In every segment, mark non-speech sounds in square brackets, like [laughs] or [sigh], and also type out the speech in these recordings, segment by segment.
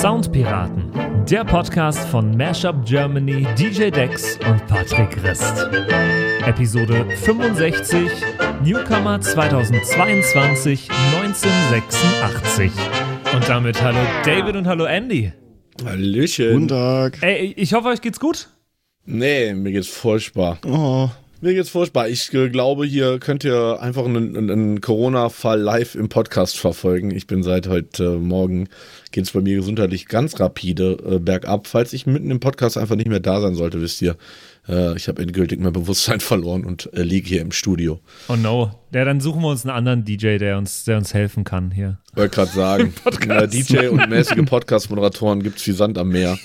Soundpiraten, der Podcast von Mashup Germany, DJ Dex und Patrick Christ. Episode 65, Newcomer 2022, 1986. Und damit hallo David und hallo Andy. Hallöchen. Guten Tag. Ey, ich hoffe, euch geht's gut. Nee, mir geht's furchtbar. Oh, Mir geht's furchtbar. Ich äh, glaube, hier könnt ihr einfach einen, einen- Corona-Fall live im Podcast verfolgen. Ich bin seit heute äh, Morgen, geht's bei mir gesundheitlich ganz rapide äh, bergab. Falls ich mitten im Podcast einfach nicht mehr da sein sollte, wisst ihr, äh, ich habe endgültig mein Bewusstsein [laughs] verloren und äh, liege hier im Studio. Oh no. Ja, dann suchen wir uns einen anderen DJ, der uns, der uns helfen kann hier. Wollte gerade sagen, [laughs] äh, DJ und mäßige Podcast-Moderatoren gibt's wie Sand am Meer.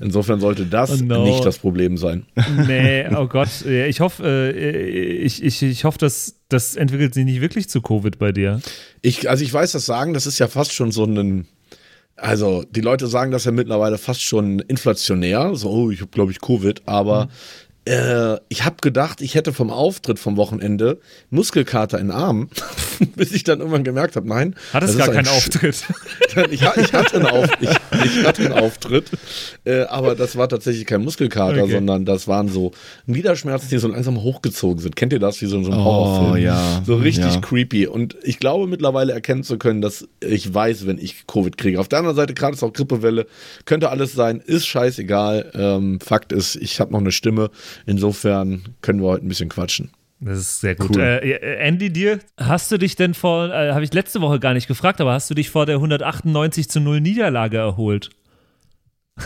Insofern sollte das Oh no. nicht das Problem sein. Nee, oh [laughs] Gott. Ich hoffe, äh, ich, ich, ich hoffe, dass das entwickelt sich nicht wirklich zu Covid bei dir. Ich, also ich weiß das sagen, das ist ja fast schon so ein, also die Leute sagen das ja mittlerweile fast schon inflationär, so, oh, ich habe glaube ich Covid, aber äh, ich habe gedacht, ich hätte vom Auftritt vom Wochenende Muskelkater in den Armen, [laughs] bis ich dann irgendwann gemerkt habe, nein. Hattest das gar ist ein keinen Sch- Auftritt. [laughs] ich, ich, hatte einen Auf, ich, ich hatte einen Auftritt, äh, aber das war tatsächlich kein Muskelkater, Okay. sondern das waren so Niederschmerzen, die so langsam hochgezogen sind. Kennt ihr das wie so in so einem Oh, Horrorfilm? ja. So richtig Ja. creepy. Und ich glaube mittlerweile erkennen zu können, dass ich weiß, wenn ich Covid kriege. Auf der anderen Seite, gerade ist auch Grippewelle, könnte alles sein, ist scheißegal. Ähm, Fakt ist, ich habe noch eine Stimme. Insofern können wir heute ein bisschen quatschen. Das ist sehr gut. Cool. Äh, äh, Andy, dir, hast du dich denn vor, äh, habe ich letzte Woche gar nicht gefragt, aber hast du dich vor der 198 zu 0 Niederlage erholt? [laughs]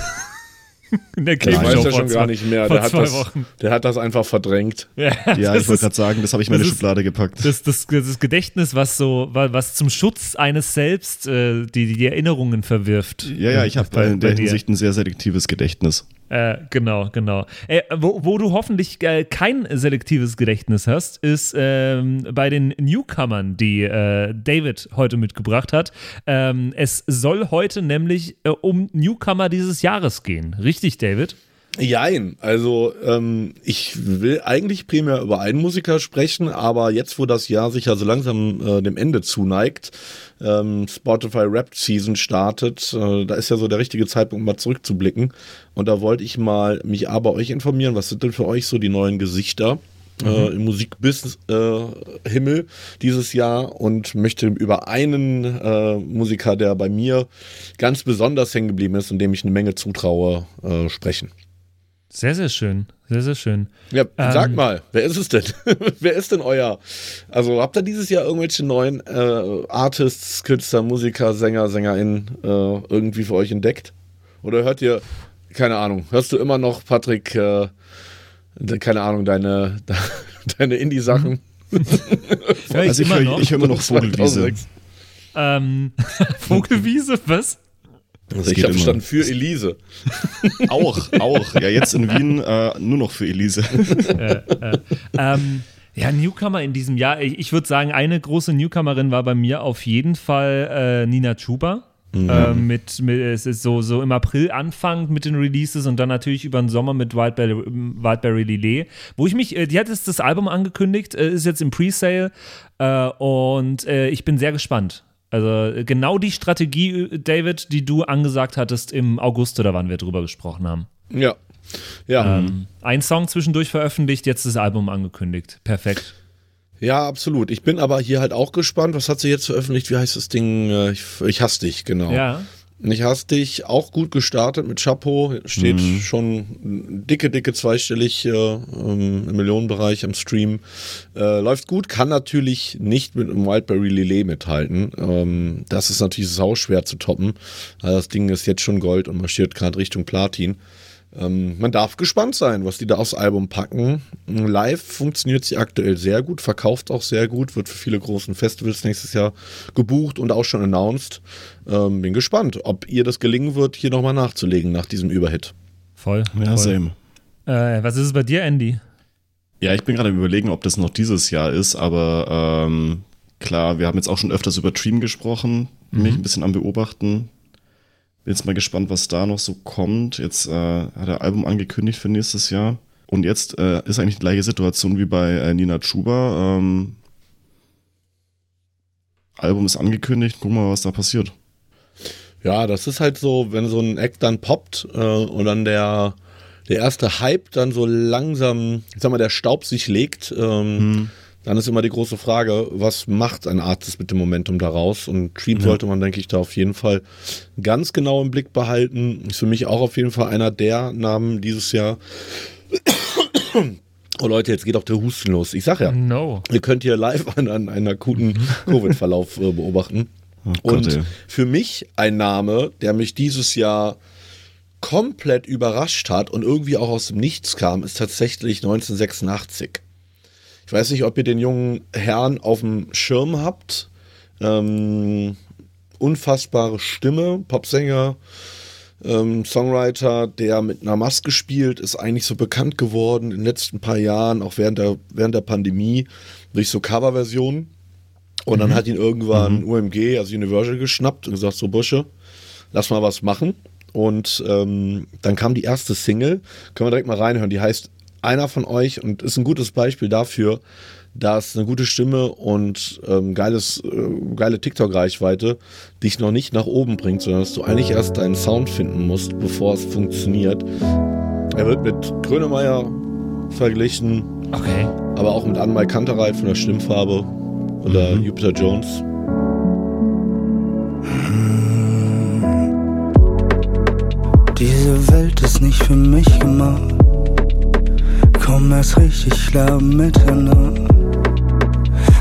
In der Das Game weiß Show er vor schon zwei- gar nicht mehr. Der hat, das, der hat das einfach verdrängt. Ja, ja, ich wollte gerade sagen, das habe ich in meine Schublade gepackt. das, das, das Gedächtnis, was so, wa- was zum Schutz eines selbst äh, die, die Erinnerungen verwirft. ja, ja, ich habe Bei- in der. Hinsicht ein sehr selektives Gedächtnis. Äh, genau, genau. Äh, wo, wo du hoffentlich äh, kein selektives Gedächtnis hast, ist ähm, bei den Newcomern, die äh, David heute mitgebracht hat. Ähm, es soll heute nämlich äh, um Newcomer dieses Jahres gehen. Richtig, David? Jein, also ähm, ich will eigentlich primär über einen Musiker sprechen, aber jetzt, wo das Jahr sich ja so langsam äh, dem Ende zuneigt, ähm, Spotify Rap Season startet, äh, da ist ja so der richtige Zeitpunkt, mal zurückzublicken. Und da wollte ich mal mich aber euch informieren, was sind denn für euch so die neuen Gesichter? Äh, im Musikbusiness äh, Himmel dieses Jahr und möchte über einen äh, Musiker, der bei mir ganz besonders hängen geblieben ist und dem ich eine Menge zutraue, äh, sprechen. Sehr, sehr schön. Sehr, sehr schön. Ja, sag Ähm, mal, wer ist es denn? [laughs] wer ist denn euer? Also habt ihr dieses Jahr irgendwelche neuen äh, Artists, Künstler, Musiker, Sänger, SängerInnen äh, irgendwie für euch entdeckt? Oder hört ihr, keine Ahnung, hörst du immer noch, Patrick, äh, de- keine Ahnung, deine, [laughs] deine Indie-Sachen? [laughs] Ich Also ich immer höre noch. ich hör immer noch Vogelwiese. 2006? ähm, Vogelwiese, was? Also ich habe verstanden für Elise. [laughs] Auch, auch. Ja, jetzt in Wien äh, nur noch für Elise. Ähm, ja, Newcomer in diesem Jahr. Ich, ich würde sagen, eine große Newcomerin war bei mir auf jeden Fall äh, Nina Chuba. Äh, mit, mit, es ist so, so im April anfangend mit den Releases und dann natürlich über den Sommer mit Wildberry, Wildberry Lillet, wo ich mich, äh, die hat jetzt das Album angekündigt, äh, ist jetzt im Presale äh, und äh, ich bin sehr gespannt. Also äh, genau die Strategie, äh, David, die du angesagt hattest im August oder wann wir drüber gesprochen haben. Ja. Ja. Ähm, ein Song zwischendurch veröffentlicht, jetzt das Album angekündigt. Perfekt. Ja, absolut. Ich bin aber hier halt auch gespannt. Was hat sie jetzt veröffentlicht? Wie heißt das Ding? Äh, Ich, ich hasse dich, genau. Ja. Ich hasse dich auch gut gestartet mit Chapeau. Steht schon dicke, dicke zweistellig äh, im Millionenbereich am Stream. Äh, läuft gut, kann natürlich nicht mit einem Wildberry Lillet mithalten. Ähm, das ist natürlich sau schwer zu toppen. Also das Ding ist jetzt schon Gold und marschiert gerade Richtung Platin. Ähm, man darf gespannt sein, was die da aufs Album packen. Live funktioniert sie aktuell sehr gut, verkauft auch sehr gut, wird für viele großen Festivals nächstes Jahr gebucht und auch schon announced. Ähm, bin gespannt, ob ihr das gelingen wird, hier nochmal nachzulegen nach diesem Überhit. Voll. Ja, voll. same. Äh, was ist es bei dir, Andy? Ja, ich bin gerade am überlegen, ob das noch dieses Jahr ist, aber ähm, klar, wir haben jetzt auch schon öfters über Dream gesprochen, mich ein bisschen am Beobachten. Bin jetzt mal gespannt, was da noch so kommt. Jetzt äh, hat er Album angekündigt für nächstes Jahr. Und jetzt äh, ist eigentlich die gleiche Situation wie bei äh, Nina Chuba. Ähm, Album ist angekündigt, wir mal, was da passiert. Ja, das ist halt so, wenn so ein Act dann poppt äh, und dann der, der erste Hype dann so langsam, ich sag mal, der Staub sich legt, ähm, hm. Dann ist immer die große Frage, was macht ein Artist mit dem Momentum daraus? Und Cream ja. sollte man, denke ich, da auf jeden Fall ganz genau im Blick behalten. Ist für mich auch auf jeden Fall einer der Namen dieses Jahr. Oh Leute, jetzt geht auch der Husten los. Ich sag ja, no. ihr könnt hier live an, an einen akuten [laughs] Covid-Verlauf äh, beobachten. Oh und für mich ein Name, der mich dieses Jahr komplett überrascht hat und irgendwie auch aus dem Nichts kam, ist tatsächlich 1986. Ich weiß nicht, ob ihr den jungen Herrn auf dem Schirm habt. Ähm, unfassbare Stimme, Popsänger, ähm, Songwriter, der mit einer Maske spielt, ist eigentlich so bekannt geworden in den letzten paar Jahren, auch während der, während der Pandemie, durch so Coverversionen. Und mhm. dann hat ihn irgendwann mhm. UMG, also Universal, geschnappt und gesagt: So, Bursche, lass mal was machen. Und ähm, dann kam die erste Single, können wir direkt mal reinhören, die heißt Einer von euch und ist ein gutes Beispiel dafür, dass eine gute Stimme und ähm, geiles, äh, geile TikTok-Reichweite dich noch nicht nach oben bringt, sondern dass du eigentlich erst deinen Sound finden musst, bevor es funktioniert. Er wird mit Grönemeyer verglichen, okay. aber auch mit Anmai Kantereit von der Stimmfarbe oder mhm. Jupiter Jones. Diese Welt ist nicht für mich gemacht. Komm erst richtig klar miteinander.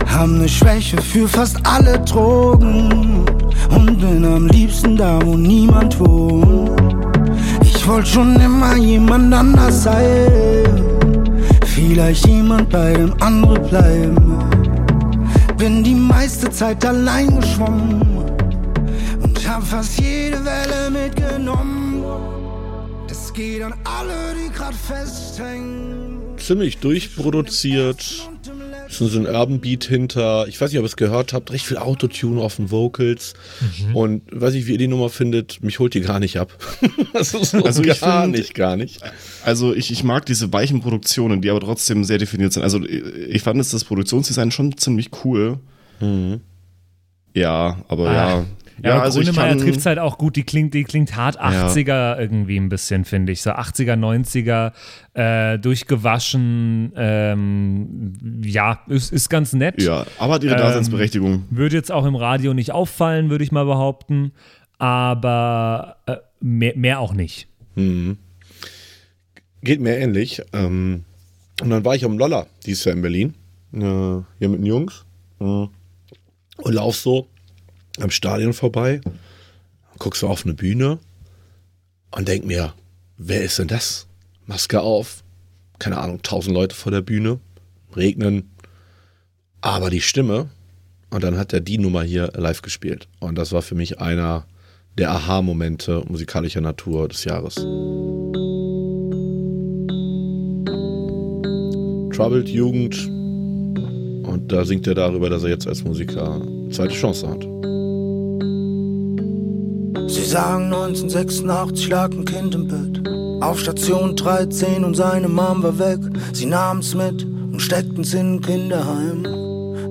Haben ne Schwäche für fast alle Drogen. Und bin am liebsten da, wo niemand wohnt. Ich wollte schon immer jemand anders sein. Vielleicht jemand bei dem anderen bleiben bin die meiste Zeit allein geschwommen und hab fast jede Welle mitgenommen. Das geht an alle, die grad festhängen. Ziemlich durchproduziert. Ist so ein Urban Beat hinter. Ich weiß nicht, ob ihr es gehört habt. Recht viel Autotune auf den Vocals. Mhm. Und weiß nicht, wie ihr die Nummer findet. Mich holt die gar nicht ab. [laughs] das ist so also gar find, nicht, gar nicht. Also ich, ich mag diese weichen Produktionen, die aber trotzdem sehr definiert sind. Also ich fand das Produktionsdesign schon ziemlich cool. Mhm. Ja, aber ah. ja. Ja, ja also Grünemeyer trifft es halt auch gut. Die klingt, die klingt hart 80er ja. irgendwie ein bisschen, finde ich. So 80er, 90er, äh, durchgewaschen. Ähm, ja, ist, ist ganz nett. Ja, aber hat ihre Daseinsberechtigung. Ähm, würde jetzt auch im Radio nicht auffallen, würde ich mal behaupten. Aber äh, mehr, mehr auch nicht. Mhm. Geht mir ähnlich. Ähm, und dann war ich am Lolla dieses Jahr in Berlin. Äh, hier mit den Jungs. Mhm. Und lauf so am Stadion vorbei, guckst du auf eine Bühne und denk mir, wer ist denn das? Maske auf, keine Ahnung, tausend Leute vor der Bühne, regnen, aber die Stimme. Und dann hat er die Nummer hier live gespielt. Und das war für mich einer der Aha-Momente musikalischer Natur des Jahres. Troubled Jugend. Und da singt er darüber, dass er jetzt als Musiker eine zweite Chance hat. Sagen 1986 lag ein Kind im Bett. Auf Station 13 und seine Mom war weg. Sie nahmen's mit und steckten's in ein Kinderheim.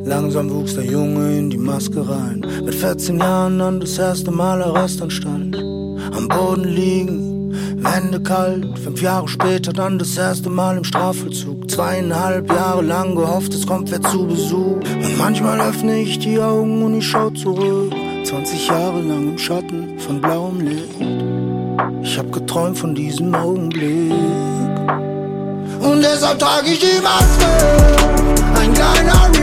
Langsam wuchs der Junge in die Maske rein. Mit 14 Jahren dann das erste Mal Arrestanstalt. Am Boden liegen, Wände kalt. Fünf Jahre später dann das erste Mal im Strafvollzug. Zweieinhalb Jahre lang gehofft, es kommt wer zu Besuch. Und manchmal öffne ich die Augen und ich schau zurück. 20 Jahre lang im Schatten von blauem Licht. Ich hab geträumt von diesem Augenblick. Und deshalb trage ich die Maske. Ein kleiner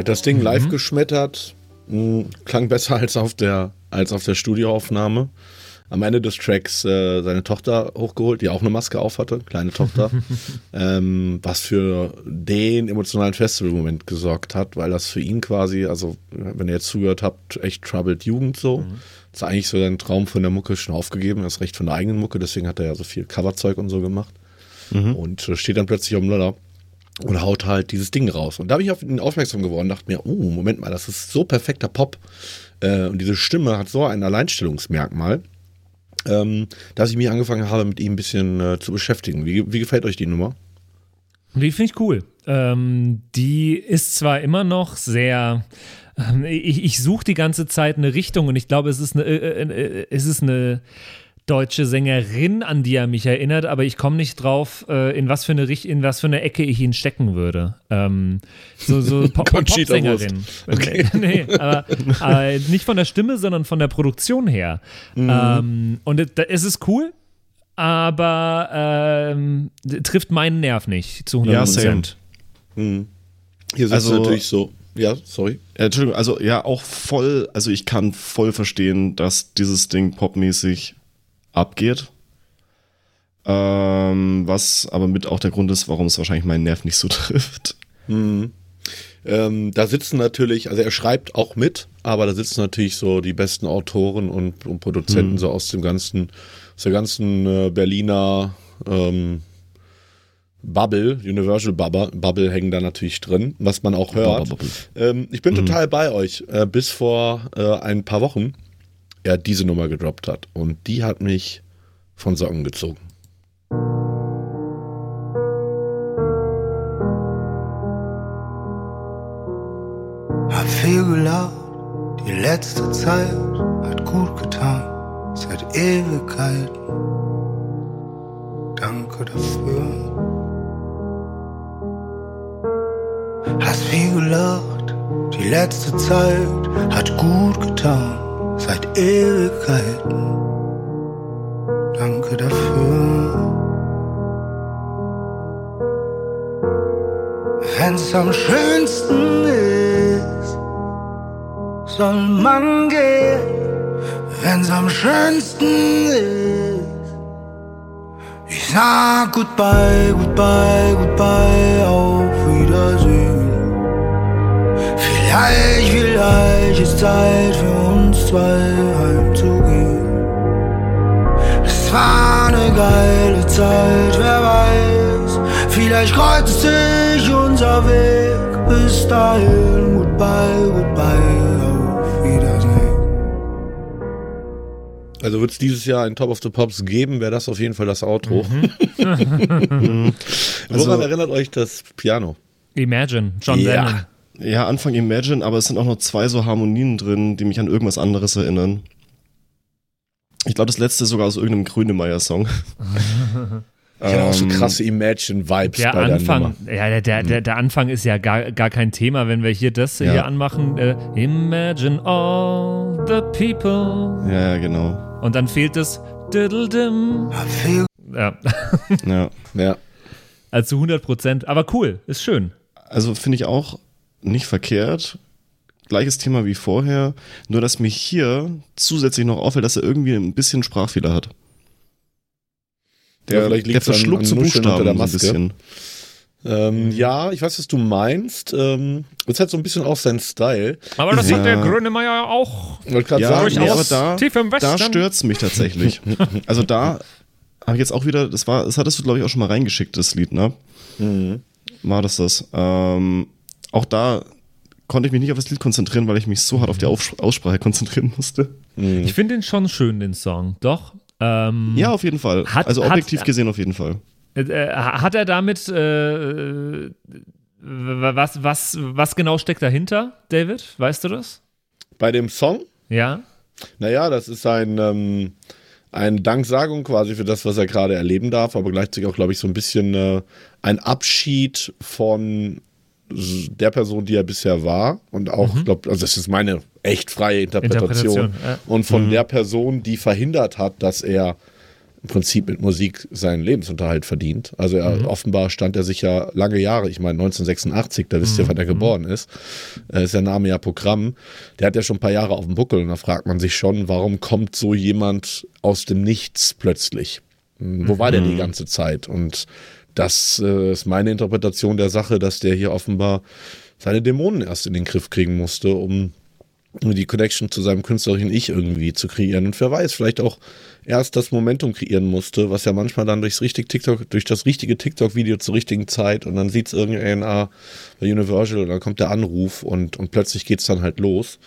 hat das Ding mhm. live geschmettert, mh, hm, klang besser als auf der, als auf der Studioaufnahme. Am Ende des Tracks äh, seine Tochter hochgeholt, die auch eine Maske auf hatte, kleine Tochter, [laughs] ähm, was für den emotionalen Festival-Moment gesorgt hat, weil das für ihn quasi, also wenn ihr jetzt zugehört habt, echt Troubled Jugend so. Mhm. Das ist eigentlich so sein Traum von der Mucke schon aufgegeben, das Recht von der eigenen Mucke, deswegen hat er ja so viel Coverzeug und so gemacht. Mhm. Und steht dann plötzlich am Loller und haut halt dieses Ding raus. Und da bin ich auf ihn aufmerksam geworden, dachte mir, oh, Moment mal, das ist so perfekter Pop. Äh, und diese Stimme hat so ein Alleinstellungsmerkmal, ähm, dass ich mich angefangen habe, mit ihm ein bisschen äh, zu beschäftigen. Wie, wie gefällt euch die Nummer? Die finde ich cool. Ähm, die ist zwar immer noch sehr. Ähm, ich, ich suche die ganze Zeit eine Richtung und ich glaube, es ist eine, äh, äh, es ist eine deutsche Sängerin, an die er mich erinnert, aber ich komme nicht drauf, äh, in, was für eine, in was für eine Ecke ich ihn stecken würde. Ähm, so so [laughs] Pop Popsängerin. Okay. [laughs] nee, aber, aber, nicht von der Stimme, sondern von der Produktion her. Mhm. Ähm, und es ist cool, aber ähm, trifft meinen Nerv nicht zu 100 Prozent. Ja, mhm. Hier ist also, natürlich so. Ja, sorry. Entschuldigung, also ja, auch voll, also ich kann voll verstehen, dass dieses Ding popmäßig abgeht. Ähm, was aber mit auch der Grund ist, warum es wahrscheinlich meinen Nerv nicht so [laughs] trifft. Mhm. Ähm, da sitzen natürlich, also er schreibt auch mit, aber da sitzen natürlich so die besten Autoren und, und Produzenten mhm. so aus dem ganzen, aus der ganzen äh, Berliner ähm, Bubble, Universal Bubble, Bubble hängen da natürlich drin, was man auch hört. Ähm, ich bin mhm. total bei euch. Äh, bis vor äh, ein paar Wochen er diese Nummer gedroppt hat. Und die hat mich von Socken gezogen. Hab viel gelacht, die letzte Zeit hat gut getan, seit Ewigkeiten. Danke dafür. Hast viel gelacht, die letzte Zeit hat gut getan seit Ewigkeiten. Danke dafür. Wenn's am schönsten ist, soll man gehen. Wenn's am schönsten ist, ich sag goodbye, goodbye, goodbye, auf Wiedersehen. Vielleicht, vielleicht ist Zeit für uns zwei heimzugehen. Es war eine geile Zeit, wer weiß. Vielleicht kreuzt sich unser Weg. Bis dahin, goodbye, goodbye, auf Wiedersehen. Also wird es dieses Jahr ein Top of the Pops geben, wäre das auf jeden Fall das Outro. Mhm. [laughs] also, Woran erinnert euch das Piano? Imagine, John ja. Lennon. Ja, Anfang Imagine, aber es sind auch noch zwei so Harmonien drin, die mich an irgendwas anderes erinnern. Ich glaube, das letzte ist sogar aus irgendeinem Grünemeyer-Song. [laughs] Ich habe auch so ähm, krasse Imagine-Vibes der bei Anfang, der Ja, der, der, der, der, Anfang ist ja gar, gar kein Thema, wenn wir hier das ja. hier anmachen. Äh, Imagine all the people. Ja, genau. Und dann fehlt es Ja. ja. ja. [laughs] Also zu 100 Prozent. Aber cool, ist schön. Also finde ich auch nicht verkehrt. Gleiches Thema wie vorher, nur dass mich hier zusätzlich noch auffällt, dass er irgendwie ein bisschen Sprachfehler hat. Der, ja, der verschluckt so Buchstaben der Maske. so ein bisschen. Ähm, ja, ich weiß, was du meinst. Ähm, ist halt so ein bisschen auch sein Style. Aber das ja. hat der Grönemeyer auch. Ja, nee, aber da, tief im da stört es mich tatsächlich. [laughs] also da habe ich jetzt auch wieder, das war, das hattest du, glaube ich, auch schon mal reingeschickt, das Lied, ne? Mhm. War das das? Ähm, auch da konnte ich mich nicht auf das Lied konzentrieren, weil ich mich so hart auf die Aussprache konzentrieren musste. Mhm. Ich finde den schon schön, den Song. Doch. Ähm, ja, auf jeden Fall. Hat, also objektiv hat, gesehen auf jeden Fall. Äh, äh hat er damit äh, was, was, was genau steckt dahinter, David? Weißt du das? Bei dem Song? Ja. Naja, das ist ein, ähm, eine Danksagung quasi für das, was er gerade erleben darf, aber gleichzeitig auch, glaube ich, so ein bisschen äh, ein Abschied von der Person, die er bisher war und auch, mhm. glaube, also das ist meine echt freie Interpretation, Interpretation ja. und von mhm. der Person, die verhindert hat, dass er im Prinzip mit Musik seinen Lebensunterhalt verdient. Also er, mhm. offenbar stand er sich ja lange Jahre, ich meine 1986, da wisst ihr, wann er mhm. geboren ist, äh, ist der Name ja Programm. Der hat ja schon ein paar Jahre auf dem Buckel und da fragt man sich schon, warum kommt so jemand aus dem Nichts plötzlich? Hm, wo war der die mhm. ganze Zeit? Und das äh, ist meine Interpretation der Sache, dass der hier offenbar seine Dämonen erst in den Griff kriegen musste, um die Connection zu seinem künstlerischen Ich irgendwie zu kreieren. Und wer weiß, vielleicht auch erst das Momentum kreieren musste, was ja manchmal dann durchs richtig TikTok, durch das richtige TikTok-Video zur richtigen Zeit und dann sieht es irgendein A bei Universal und dann kommt der Anruf und, und plötzlich geht es dann halt los.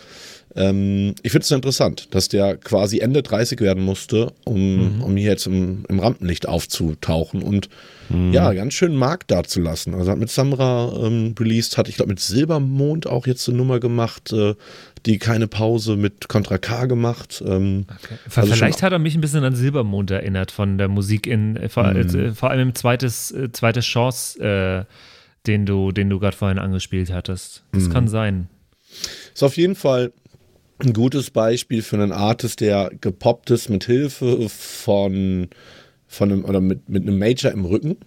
Ähm, ich finde es interessant, dass der quasi Ende 30 werden musste, um, mhm. um hier jetzt im, im Rampenlicht aufzutauchen und mhm. ja, ganz schön Markt dazulassen. Also hat mit Samra ähm, released, hat ich glaube mit Silbermond auch jetzt eine Nummer gemacht, äh, die keine Pause mit Contra K gemacht. Ähm, okay. also Vielleicht hat er mich ein bisschen an Silbermond erinnert von der Musik in, äh, vor, mhm. äh, vor allem im zweites, äh, zweites Chance, äh, den du, den du gerade vorhin angespielt hattest. Das mhm. kann sein. Ist auf jeden Fall ein gutes Beispiel für einen Artist, der gepoppt ist mit Hilfe von, von einem, oder mit, mit einem Major im Rücken.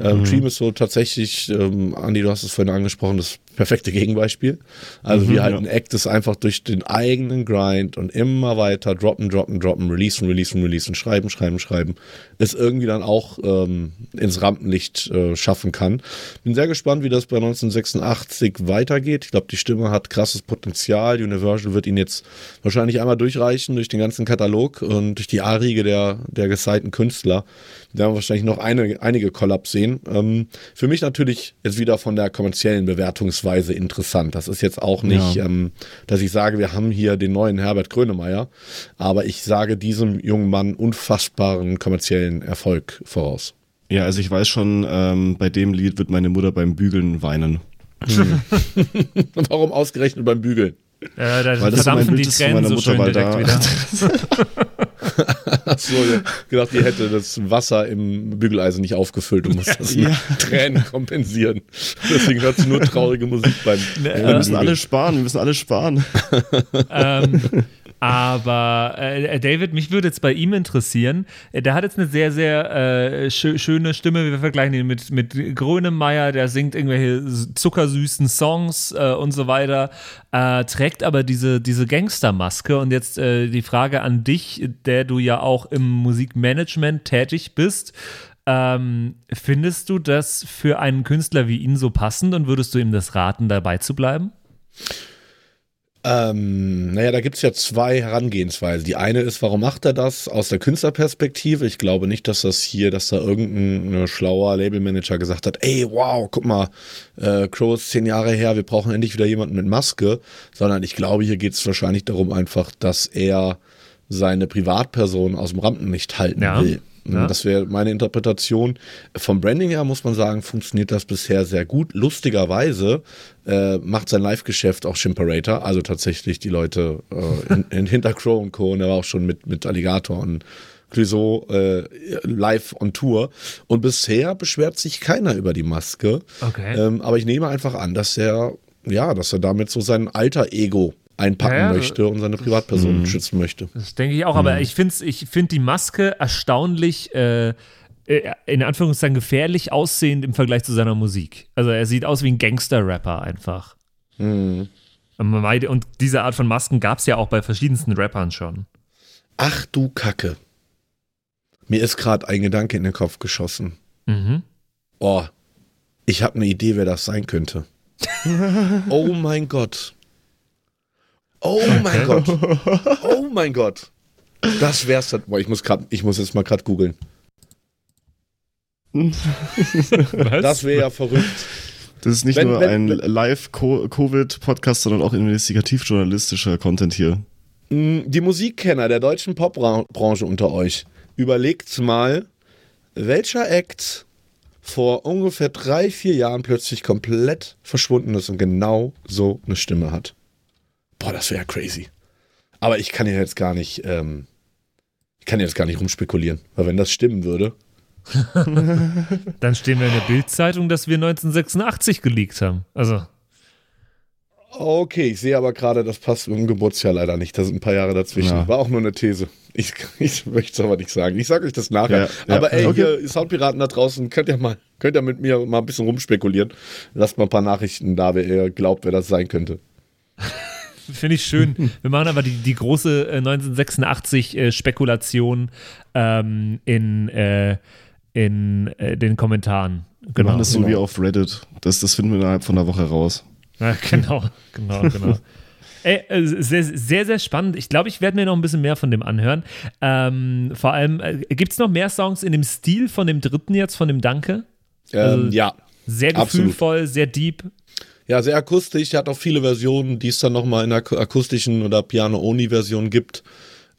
Ähm, mhm. Dream ist so tatsächlich, ähm, Andi, du hast es vorhin angesprochen, das perfekte Gegenbeispiel. Also mhm, wie halt ja. ein Act ist einfach durch den eigenen Grind und immer weiter droppen, droppen, droppen, releasen, releasen, releasen, schreiben, schreiben, schreiben, es irgendwie dann auch ähm, ins Rampenlicht äh, schaffen kann. Bin sehr gespannt, wie das bei 1986 weitergeht. Ich glaube, die Stimme hat krasses Potenzial. Universal wird ihn jetzt wahrscheinlich einmal durchreichen durch den ganzen Katalog und durch die A-Riege der, der gesignten Künstler. Da werden wir wahrscheinlich noch eine, einige Kollaps sehen. Ähm, für mich natürlich jetzt wieder von der kommerziellen Bewertungs vergleichsweise interessant. Das ist jetzt auch nicht, ja. ähm, dass ich sage, wir haben hier den neuen Herbert Grönemeyer, aber ich sage diesem jungen Mann unfassbaren kommerziellen Erfolg voraus. Ja, also ich weiß schon, ähm, bei dem Lied wird meine Mutter beim Bügeln weinen. Hm. [laughs] Warum ausgerechnet beim Bügeln? Äh, da Weil das verdampfen die Tränen so schön direkt da. wieder. [laughs] [laughs] Achso, ja. gedacht, die hätte das Wasser im Bügeleisen nicht aufgefüllt und muss das ja. mit Tränen kompensieren. Deswegen hört sie nur traurige Musik beim. Ne, wir müssen alle sparen, wir müssen alle sparen. ähm, aber äh, David, mich würde jetzt bei ihm interessieren, äh, der hat jetzt eine sehr, sehr äh, schö schöne Stimme. Wir vergleichen ihn mit, mit Grönemeyer, der singt irgendwelche zuckersüßen Songs äh, und so weiter, äh, trägt aber diese, diese Gangstermaske. Und jetzt äh, die Frage an dich, der du ja auch im Musikmanagement tätig bist. Ähm, findest du das für einen Künstler wie ihn so passend und würdest du ihm das raten, dabei zu bleiben? Ähm, naja, da gibt es ja zwei Herangehensweisen. Die eine ist, warum macht er das aus der Künstlerperspektive? Ich glaube nicht, dass das hier, dass da irgendein schlauer Labelmanager gesagt hat, ey, wow, guck mal, äh, Crow ist zehn Jahre her, wir brauchen endlich wieder jemanden mit Maske, sondern ich glaube, hier geht es wahrscheinlich darum einfach, dass er seine Privatperson aus dem Rampenlicht halten ja. will. Ja. Das wäre meine Interpretation. Vom Branding her muss man sagen, funktioniert das bisher sehr gut. Lustigerweise äh, macht sein Live-Geschäft auch Shimperator, also tatsächlich die Leute äh, in, in hinter Crow und Co. Und er war auch schon mit, mit Alligator und Clouseau äh, live on Tour. Und bisher beschwert sich keiner über die Maske. Okay. Ähm, aber ich nehme einfach an, dass er, ja, dass er damit so sein alter Ego einpacken ja, möchte und seine Privatperson mh. schützen möchte. Das denke ich auch, aber ich finde ich find die Maske erstaunlich, äh, äh, in Anführungszeichen gefährlich aussehend im Vergleich zu seiner Musik. Also er sieht aus wie ein Gangster-Rapper einfach. Mhm. Und diese Art von Masken gab es ja auch bei verschiedensten Rappern schon. Ach du Kacke. Mir ist gerade ein Gedanke in den Kopf geschossen. Mhm. Oh, ich habe eine Idee, wer das sein könnte. [laughs] oh mein Gott. Oh mein Gott. [laughs] Oh mein Gott. Das wär's dann. Boah, ich muss grad, ich muss jetzt mal gerade googeln. das wäre ja verrückt. Das ist nicht wenn, nur wenn, ein Live-Covid-Podcast, sondern auch investigativ-journalistischer Content hier. Mm, die Musikkenner der deutschen Popbranche unter euch, überlegt mal, welcher Act vor ungefähr drei, vier Jahren plötzlich komplett verschwunden ist und genau so eine Stimme hat. Boah, das wäre crazy. Aber ich kann ja jetzt gar nicht, ähm, ich kann jetzt gar nicht rumspekulieren, weil wenn das stimmen würde. [laughs] Dann stehen wir in der Bildzeitung, dass wir 1986 geleakt haben. Also. Okay, ich sehe aber gerade, das passt mit dem Geburtsjahr leider nicht. Da sind ein paar Jahre dazwischen. Ja. War auch nur eine These. Ich, [laughs] ich möchte es aber nicht sagen. Ich sage euch das nachher. Ja, aber ey, okay. ihr Soundpiraten da draußen, könnt ihr mal, könnt ihr mit mir mal ein bisschen rumspekulieren. Lasst mal ein paar Nachrichten da, wer ihr glaubt, wer das sein könnte. Finde ich schön. Wir machen aber die, die große äh, 1986 äh, Spekulation ähm, in, äh, in äh, den Kommentaren. Genau. Wir machen das so genau. wie auf Reddit. Das, das finden wir innerhalb von einer Woche raus. Ja, genau, genau, genau. [laughs] Ey, äh, sehr, sehr, sehr spannend. Ich glaube, ich werde mir noch ein bisschen mehr von dem anhören. Ähm, vor allem, äh, gibt es noch mehr Songs in dem Stil von dem dritten jetzt, von dem Danke? Ähm, ja. Sehr gefühlvoll, absolut. sehr deep. Ja, sehr akustisch. Er hat auch viele Versionen, die es dann nochmal in der akustischen oder Piano-Only-Version gibt.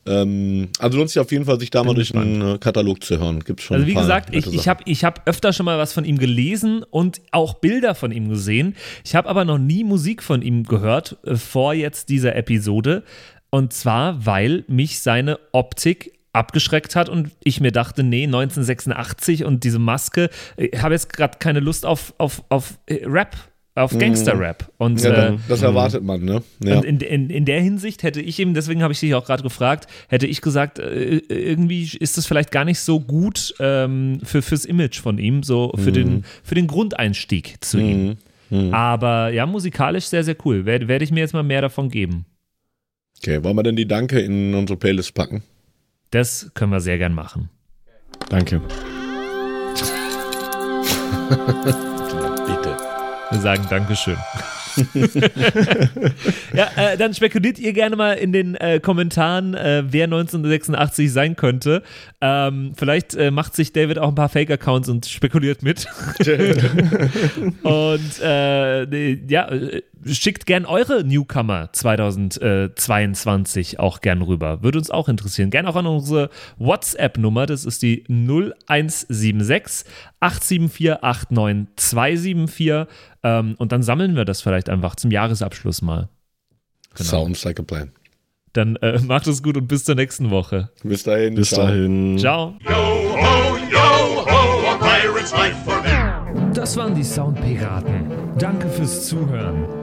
Ähm, also lohnt sich auf jeden Fall, sich da mal durch einen äh, Katalog zu hören. Gibt's schon also wie gesagt, ich, ich habe ich hab öfter schon mal was von ihm gelesen und auch Bilder von ihm gesehen. Ich habe aber noch nie Musik von ihm gehört äh, vor jetzt dieser Episode. Und zwar, weil mich seine Optik abgeschreckt hat und ich mir dachte, nee, 1986 und diese Maske, ich habe jetzt gerade keine Lust auf, auf, auf äh, Rap auf mhm. Gangster-Rap. Und, ja, äh, das erwartet man, ne? Ja. Und in, in, in der Hinsicht hätte ich eben, deswegen habe ich dich auch gerade gefragt, hätte ich gesagt, äh, irgendwie ist das vielleicht gar nicht so gut ähm, für, fürs Image von ihm, so für, mhm. den, für den Grundeinstieg zu mhm. ihm. Mhm. Aber ja, musikalisch sehr, sehr cool. Werde werd ich mir jetzt mal mehr davon geben. Okay, wollen wir denn die Danke in unsere Playlist packen? Das können wir sehr gern machen. Danke. [laughs] Wir sagen Dankeschön. [laughs] ja, äh, dann spekuliert ihr gerne mal in den äh, Kommentaren, äh, wer 1986 sein könnte. Ähm, vielleicht äh, macht sich David auch ein paar Fake-Accounts und spekuliert mit. [laughs] [laughs] und äh, ja, äh, schickt gern eure Newcomer 2022 auch gern rüber. Würde uns auch interessieren. Gern auch an unsere WhatsApp-Nummer. Das ist die 0176 874 89274. Ähm, und dann sammeln wir das vielleicht einfach zum Jahresabschluss mal. Genau. Sounds like a plan. Dann äh, macht es gut und bis zur nächsten Woche. Bis dahin. Bis ciao. dahin. Ciao. Yo ho, yo ho, a pirate's life for me. Das waren die Soundpiraten. Danke fürs Zuhören.